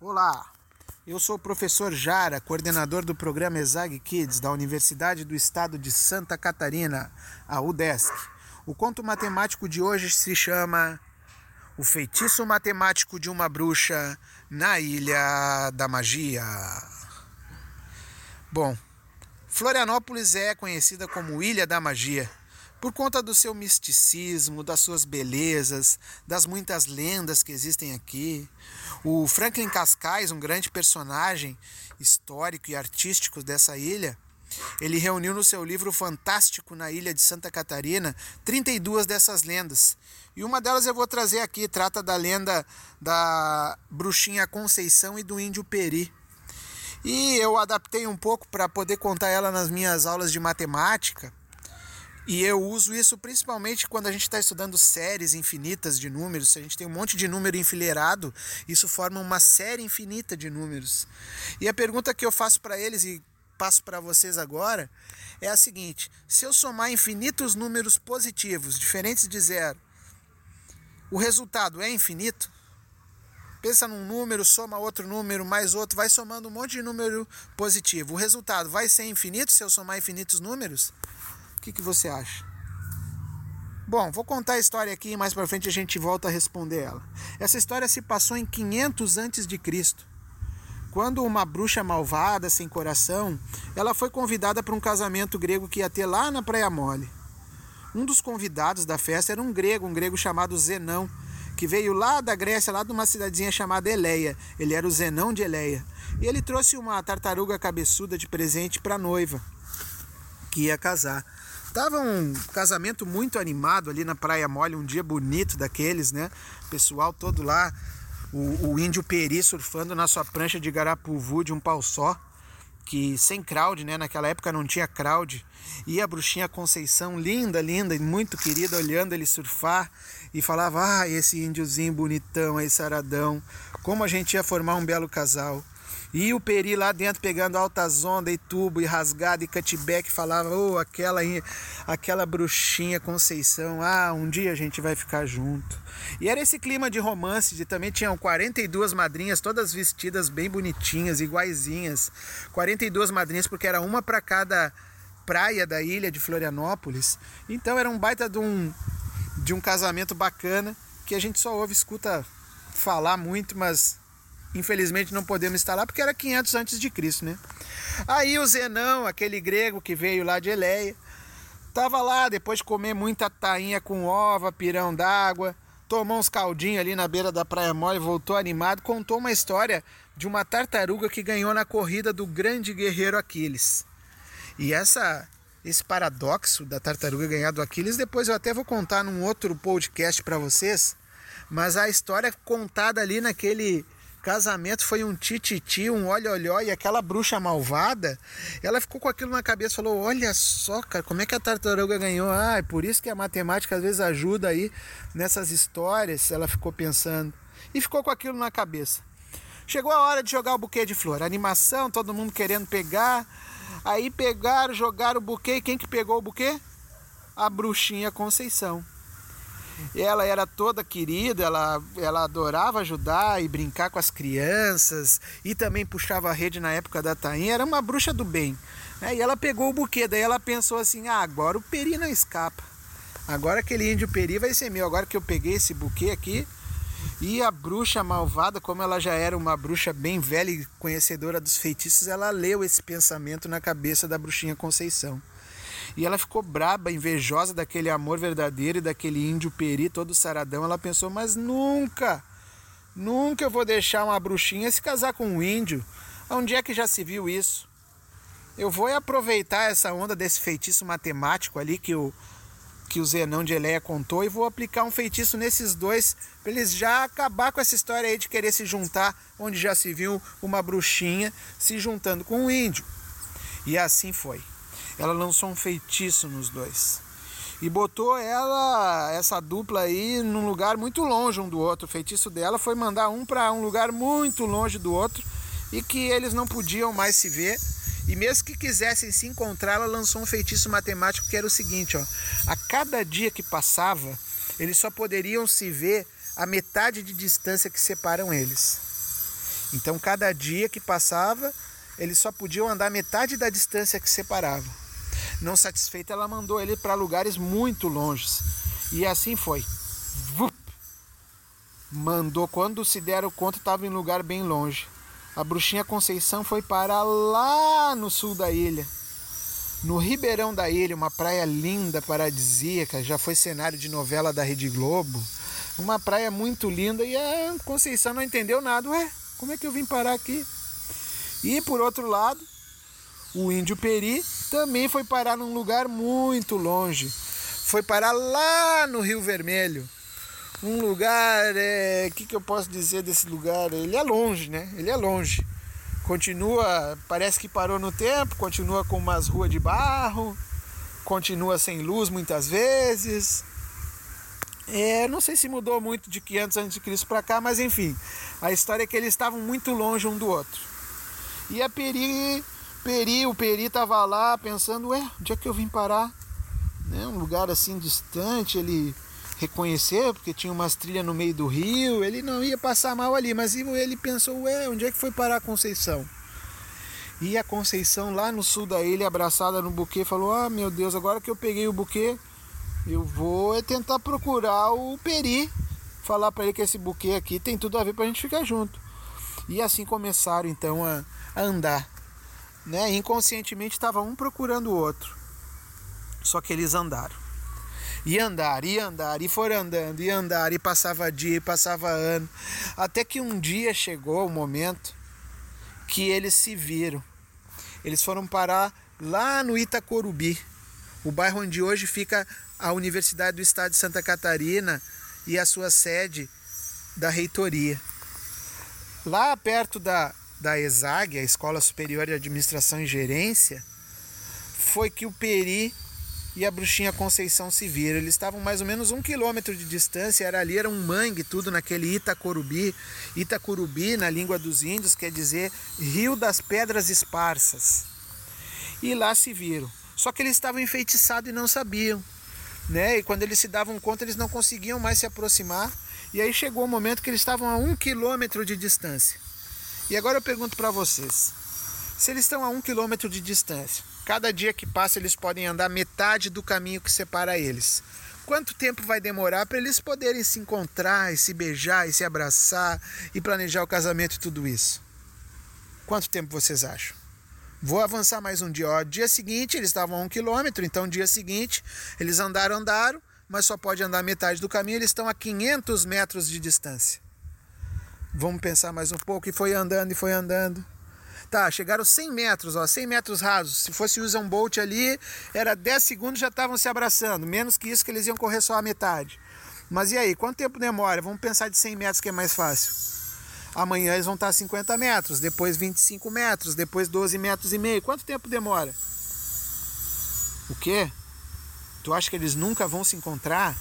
Olá, eu sou o professor Jara, coordenador do programa ESAG Kids da Universidade do Estado de Santa Catarina, a UDESC. O conto matemático de hoje se chama O Feitiço Matemático de uma Bruxa na Ilha da Magia. Bom, Florianópolis é conhecida como Ilha da Magia por conta do seu misticismo, das suas belezas, das muitas lendas que existem aqui. O Franklin Cascais, um grande personagem histórico e artístico dessa ilha, ele reuniu no seu livro fantástico na ilha de Santa Catarina 32 dessas lendas. E uma delas eu vou trazer aqui, trata da lenda da bruxinha Conceição e do índio Peri. E eu adaptei um pouco para poder contar ela nas minhas aulas de matemática. E eu uso isso principalmente quando a gente está estudando séries infinitas de números. Se a gente tem um monte de número enfileirado, isso forma uma série infinita de números. E a pergunta que eu faço para eles e passo para vocês agora é a seguinte: se eu somar infinitos números positivos, diferentes de zero, o resultado é infinito? Pensa num número, soma outro número, mais outro, vai somando um monte de número positivo. O resultado vai ser infinito se eu somar infinitos números? Que, que você acha? Bom, vou contar a história aqui e mais para frente a gente volta a responder ela. Essa história se passou em 500 antes de Cristo. Quando uma bruxa malvada, sem coração, ela foi convidada para um casamento grego que ia ter lá na Praia Mole. Um dos convidados da festa era um grego, um grego chamado Zenão, que veio lá da Grécia, lá de uma cidadezinha chamada Eleia. Ele era o Zenão de Eleia. E ele trouxe uma tartaruga cabeçuda de presente para a noiva, que ia casar. Tava um casamento muito animado ali na Praia Mole, um dia bonito daqueles, né? Pessoal todo lá, o, o índio Peri surfando na sua prancha de garapuvu de um pau só, que sem crowd, né? Naquela época não tinha crowd. E a bruxinha Conceição, linda, linda e muito querida, olhando ele surfar e falava: Ah, esse índiozinho bonitão aí, saradão, como a gente ia formar um belo casal. E o Peri lá dentro pegando altas ondas e tubo e rasgado e cutback falava, oh, aquela, aquela bruxinha Conceição, ah, um dia a gente vai ficar junto. E era esse clima de romance, de também tinham 42 madrinhas, todas vestidas bem bonitinhas, iguaizinhas. 42 madrinhas, porque era uma para cada praia da ilha de Florianópolis. Então era um baita de um, de um casamento bacana, que a gente só ouve, escuta falar muito, mas Infelizmente não podemos estar lá porque era 500 antes de Cristo, né? Aí o Zenão, aquele grego que veio lá de Eleia, tava lá depois de comer muita tainha com ova, pirão d'água, tomou uns caldinhos ali na beira da praia mole, voltou animado, contou uma história de uma tartaruga que ganhou na corrida do grande guerreiro Aquiles. E essa esse paradoxo da tartaruga ganhar do Aquiles, depois eu até vou contar num outro podcast para vocês, mas a história contada ali naquele Casamento foi um tititi, um olha-olhó, e aquela bruxa malvada, ela ficou com aquilo na cabeça, falou: Olha só, cara, como é que a tartaruga ganhou? Ah, é por isso que a matemática às vezes ajuda aí nessas histórias. Ela ficou pensando e ficou com aquilo na cabeça. Chegou a hora de jogar o buquê de flor. Animação, todo mundo querendo pegar. Aí pegaram, jogaram o buquê. E quem que pegou o buquê? A bruxinha Conceição. Ela era toda querida, ela, ela adorava ajudar e brincar com as crianças e também puxava a rede na época da tainha, era uma bruxa do bem. Né? E ela pegou o buquê, daí ela pensou assim: ah, agora o peri não escapa. Agora aquele índio peri vai ser meu. Agora que eu peguei esse buquê aqui, e a bruxa malvada, como ela já era uma bruxa bem velha e conhecedora dos feitiços, ela leu esse pensamento na cabeça da bruxinha Conceição. E ela ficou braba, invejosa daquele amor verdadeiro e daquele índio peri todo saradão. Ela pensou: mas nunca, nunca eu vou deixar uma bruxinha se casar com um índio. Onde é que já se viu isso? Eu vou aproveitar essa onda desse feitiço matemático ali que o, que o Zenão de Eleia contou e vou aplicar um feitiço nesses dois para eles já acabar com essa história aí de querer se juntar, onde já se viu uma bruxinha se juntando com um índio. E assim foi ela lançou um feitiço nos dois. E botou ela, essa dupla aí, num lugar muito longe um do outro. O feitiço dela foi mandar um para um lugar muito longe do outro e que eles não podiam mais se ver. E mesmo que quisessem se encontrar, ela lançou um feitiço matemático que era o seguinte: ó, a cada dia que passava, eles só poderiam se ver a metade de distância que separam eles. Então, cada dia que passava, eles só podiam andar metade da distância que separava. Não satisfeita, ela mandou ele para lugares muito longes. E assim foi. Vup! Mandou quando se deram conta, estava em lugar bem longe. A bruxinha Conceição foi para lá no sul da ilha. No Ribeirão da Ilha, uma praia linda, paradisíaca, já foi cenário de novela da Rede Globo. Uma praia muito linda e a Conceição não entendeu nada. Ué, como é que eu vim parar aqui? E por outro lado, o índio Peri também foi parar num lugar muito longe. Foi parar lá no Rio Vermelho. Um lugar, é, que, que eu posso dizer desse lugar? Ele é longe, né? Ele é longe. Continua, parece que parou no tempo, continua com umas ruas de barro, continua sem luz muitas vezes. É, não sei se mudou muito de 500 antes de Cristo para cá, mas enfim, a história é que eles estavam muito longe um do outro. E a Peri, Peri, o Peri tava lá pensando, ué, onde é que eu vim parar? Né? Um lugar assim distante, ele reconhecer, porque tinha umas trilhas no meio do rio, ele não ia passar mal ali, mas ele pensou, ué, onde é que foi parar a Conceição? E a Conceição lá no sul da ilha, abraçada no buquê, falou, ah meu Deus, agora que eu peguei o buquê, eu vou é tentar procurar o Peri, falar para ele que esse buquê aqui tem tudo a ver para a gente ficar junto. E assim começaram então a, a andar. Né? Inconscientemente estava um procurando o outro. Só que eles andaram. E andar, e andar, e foram andando, e andar, e passava dia, e passava ano. Até que um dia chegou o momento que eles se viram. Eles foram parar lá no Itacorubi, o bairro onde hoje fica a Universidade do Estado de Santa Catarina e a sua sede da reitoria. Lá perto da, da ESAG, a Escola Superior de Administração e Gerência, foi que o Peri e a bruxinha Conceição se viram. Eles estavam mais ou menos um quilômetro de distância, era ali, era um mangue, tudo naquele Itacorubi. Itacorubi, na língua dos índios, quer dizer Rio das Pedras Esparsas. E lá se viram. Só que eles estavam enfeitiçados e não sabiam. Né? E quando eles se davam conta, eles não conseguiam mais se aproximar. E aí chegou o momento que eles estavam a um quilômetro de distância. E agora eu pergunto para vocês: se eles estão a um quilômetro de distância, cada dia que passa eles podem andar metade do caminho que separa eles. Quanto tempo vai demorar para eles poderem se encontrar e se beijar e se abraçar e planejar o casamento e tudo isso? Quanto tempo vocês acham? Vou avançar mais um dia. Ó, dia seguinte eles estavam a um quilômetro, então dia seguinte eles andaram, andaram, mas só pode andar metade do caminho, eles estão a 500 metros de distância. Vamos pensar mais um pouco. E foi andando, e foi andando. Tá, chegaram 100 metros, ó, 100 metros rasos. Se fosse Usain Bolt ali, era 10 segundos já estavam se abraçando. Menos que isso que eles iam correr só a metade. Mas e aí, quanto tempo demora? Vamos pensar de 100 metros que é mais fácil. Amanhã eles vão estar a 50 metros, depois 25 metros, depois 12 metros e meio. Quanto tempo demora? O quê? Tu acha que eles nunca vão se encontrar?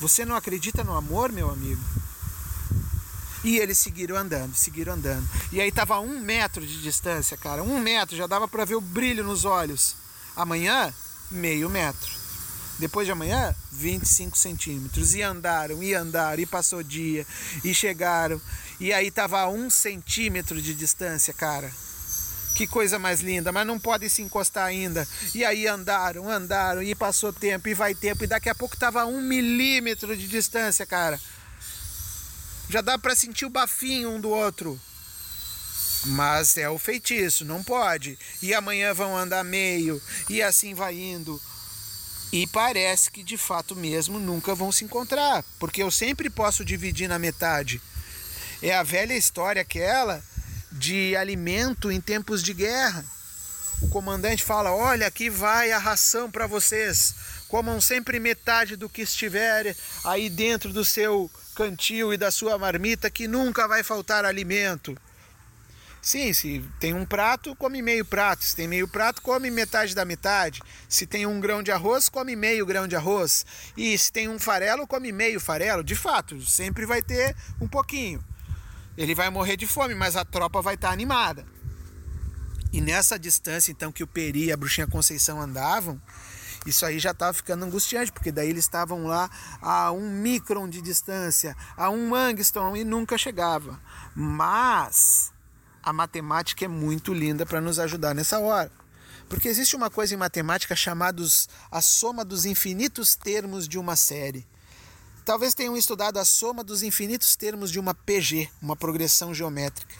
Você não acredita no amor, meu amigo? E eles seguiram andando, seguiram andando. E aí tava a um metro de distância, cara. Um metro, já dava para ver o brilho nos olhos. Amanhã, meio metro. Depois de amanhã, 25 centímetros. E andaram, e andaram, e passou dia, e chegaram. E aí tava a um centímetro de distância, cara. Que coisa mais linda, mas não podem se encostar ainda. E aí andaram, andaram, e passou tempo, e vai tempo, e daqui a pouco tava a um milímetro de distância, cara. Já dá para sentir o bafinho um do outro. Mas é o feitiço, não pode. E amanhã vão andar meio, e assim vai indo. E parece que de fato mesmo nunca vão se encontrar, porque eu sempre posso dividir na metade. É a velha história aquela de alimento em tempos de guerra. O comandante fala: Olha, aqui vai a ração para vocês. Comam sempre metade do que estiver aí dentro do seu cantil e da sua marmita que nunca vai faltar alimento. Sim, se tem um prato, come meio prato. Se tem meio prato, come metade da metade. Se tem um grão de arroz, come meio grão de arroz. E se tem um farelo, come meio farelo. De fato, sempre vai ter um pouquinho. Ele vai morrer de fome, mas a tropa vai estar animada. E nessa distância, então, que o Peri e a Bruxinha Conceição andavam, Isso aí já estava ficando angustiante, porque daí eles estavam lá a um micron de distância, a um angstrom e nunca chegava. Mas a matemática é muito linda para nos ajudar nessa hora. Porque existe uma coisa em matemática chamada a soma dos infinitos termos de uma série. Talvez tenham estudado a soma dos infinitos termos de uma PG, uma progressão geométrica.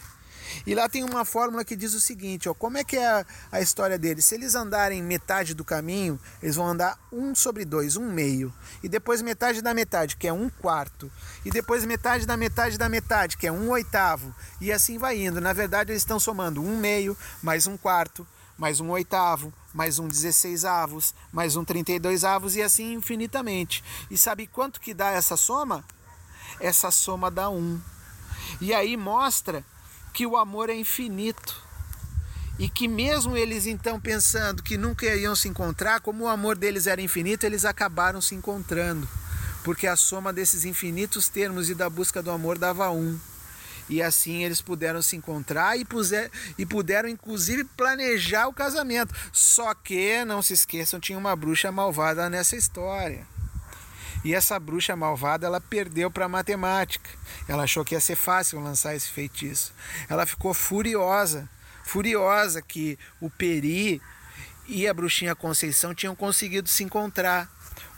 E lá tem uma fórmula que diz o seguinte: ó, como é que é a, a história deles? Se eles andarem metade do caminho, eles vão andar 1 sobre 2, 1 meio. E depois metade da metade, que é 1 quarto. E depois metade da metade da metade, que é 1 oitavo. E assim vai indo. Na verdade, eles estão somando 1 meio, mais 1 quarto, mais um oitavo, mais um 16 avos, mais um 32 avos e assim infinitamente. E sabe quanto que dá essa soma? Essa soma dá um. E aí mostra que o amor é infinito. E que mesmo eles então pensando que nunca iriam se encontrar, como o amor deles era infinito, eles acabaram se encontrando. Porque a soma desses infinitos termos e da busca do amor dava um e assim eles puderam se encontrar e, puser, e puderam inclusive planejar o casamento. Só que, não se esqueçam, tinha uma bruxa malvada nessa história. E essa bruxa malvada, ela perdeu para matemática. Ela achou que ia ser fácil lançar esse feitiço. Ela ficou furiosa, furiosa que o Peri e a bruxinha Conceição tinham conseguido se encontrar.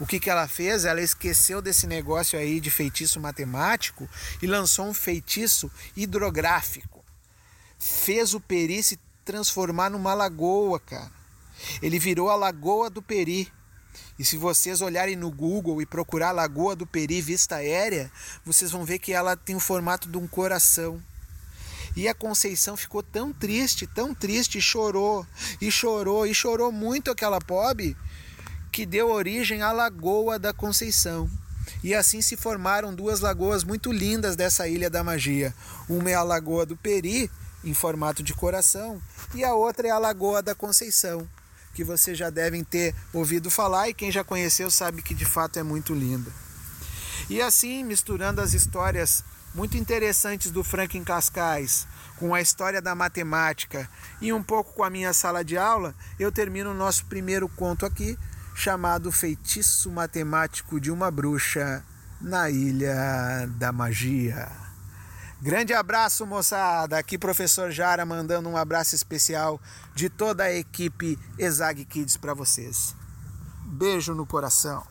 O que, que ela fez? Ela esqueceu desse negócio aí de feitiço matemático e lançou um feitiço hidrográfico. Fez o Peri se transformar numa lagoa, cara. Ele virou a Lagoa do Peri. E se vocês olharem no Google e procurar Lagoa do Peri vista aérea, vocês vão ver que ela tem o formato de um coração. E a Conceição ficou tão triste, tão triste, chorou, e chorou, e chorou muito aquela pobre, que deu origem à Lagoa da Conceição. E assim se formaram duas lagoas muito lindas dessa ilha da magia. Uma é a Lagoa do Peri, em formato de coração, e a outra é a Lagoa da Conceição, que vocês já devem ter ouvido falar e quem já conheceu sabe que de fato é muito linda. E assim, misturando as histórias muito interessantes do Franklin Cascais com a história da matemática e um pouco com a minha sala de aula, eu termino o nosso primeiro conto aqui, chamado Feitiço Matemático de uma Bruxa na Ilha da Magia. Grande abraço, moçada. Aqui, professor Jara, mandando um abraço especial de toda a equipe Exag Kids para vocês. Beijo no coração.